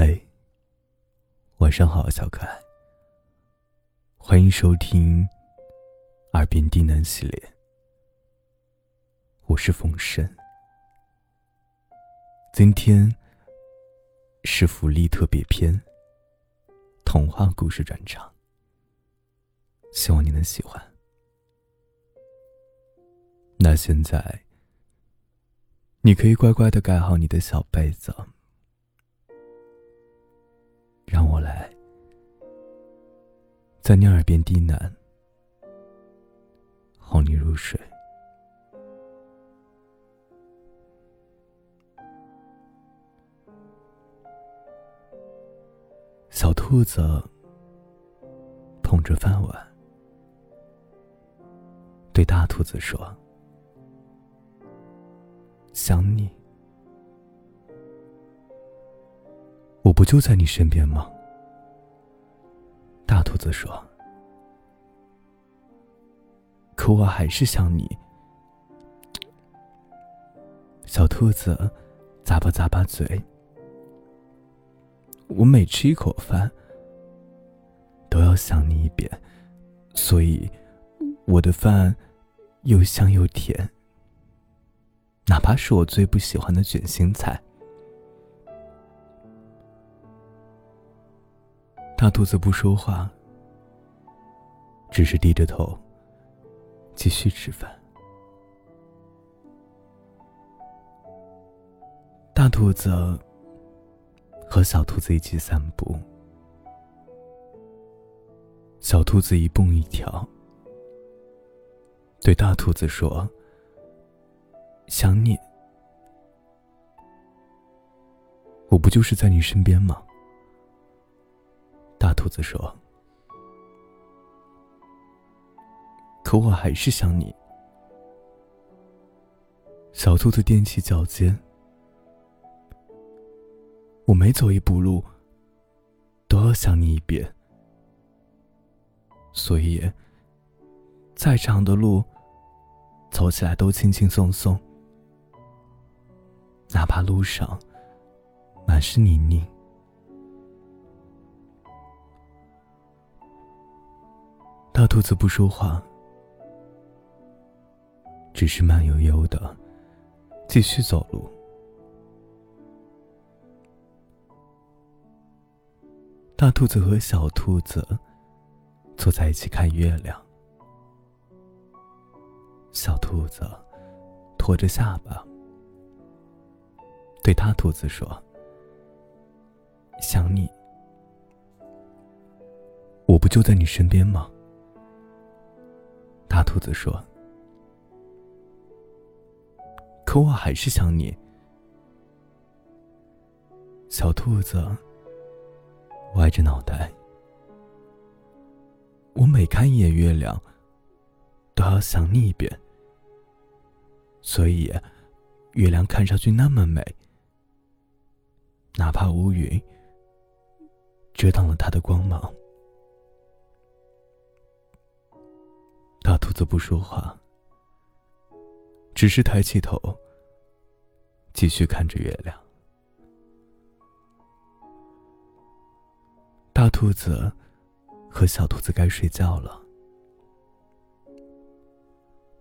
嗨，晚上好，小可爱。欢迎收听《耳边低喃》系列，我是风声。今天是福利特别篇，童话故事专场，希望你能喜欢。那现在，你可以乖乖的盖好你的小被子。在你耳边低喃，哄你入睡。小兔子捧着饭碗，对大兔子说：“想你。”我不就在你身边吗？大兔子说：“可我还是想你。”小兔子咂巴咂巴嘴。我每吃一口饭，都要想你一遍，所以我的饭又香又甜，哪怕是我最不喜欢的卷心菜。大兔子不说话，只是低着头，继续吃饭。大兔子和小兔子一起散步，小兔子一蹦一跳，对大兔子说：“想你，我不就是在你身边吗？”兔子说：“可我还是想你。”小兔子踮起脚尖，我每走一步路，都要想你一遍。所以，再长的路，走起来都轻轻松松，哪怕路上满是泥泞。兔子不说话，只是慢悠悠的继续走路。大兔子和小兔子坐在一起看月亮。小兔子托着下巴，对大兔子说：“想你，我不就在你身边吗？”大兔子说：“可我还是想你。”小兔子歪着脑袋，我每看一眼月亮，都要想你一遍。所以，月亮看上去那么美，哪怕乌云遮挡了它的光芒。大兔子不说话，只是抬起头，继续看着月亮。大兔子和小兔子该睡觉了。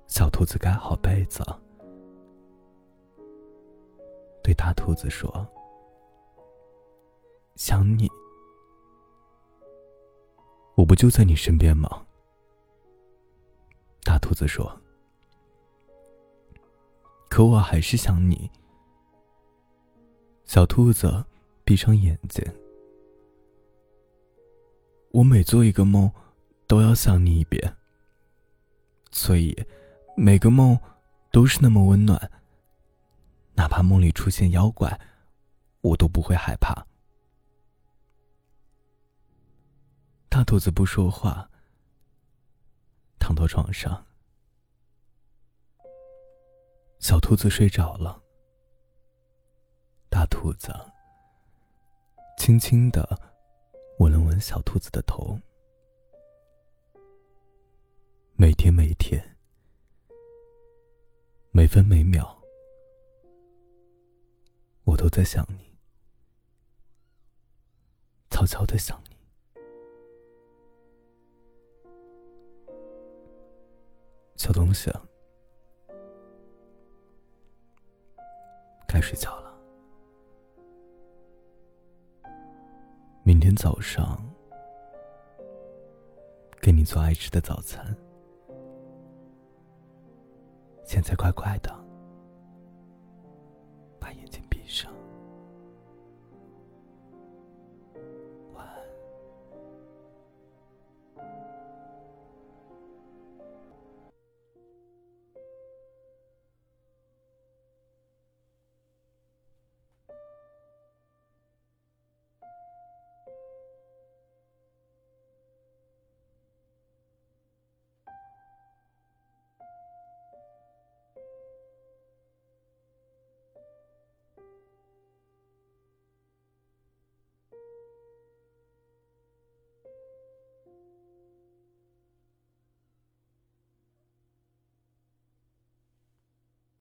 小兔子盖好被子，对大兔子说：“想你，我不就在你身边吗？”大兔子说：“可我还是想你。”小兔子闭上眼睛。我每做一个梦，都要想你一遍。所以，每个梦都是那么温暖。哪怕梦里出现妖怪，我都不会害怕。大兔子不说话。躺到床上，小兔子睡着了。大兔子轻轻的吻了吻小兔子的头。每天每天，每分每秒，我都在想你。悄悄的想你。小东西，该睡觉了。明天早上给你做爱吃的早餐。现在乖乖的，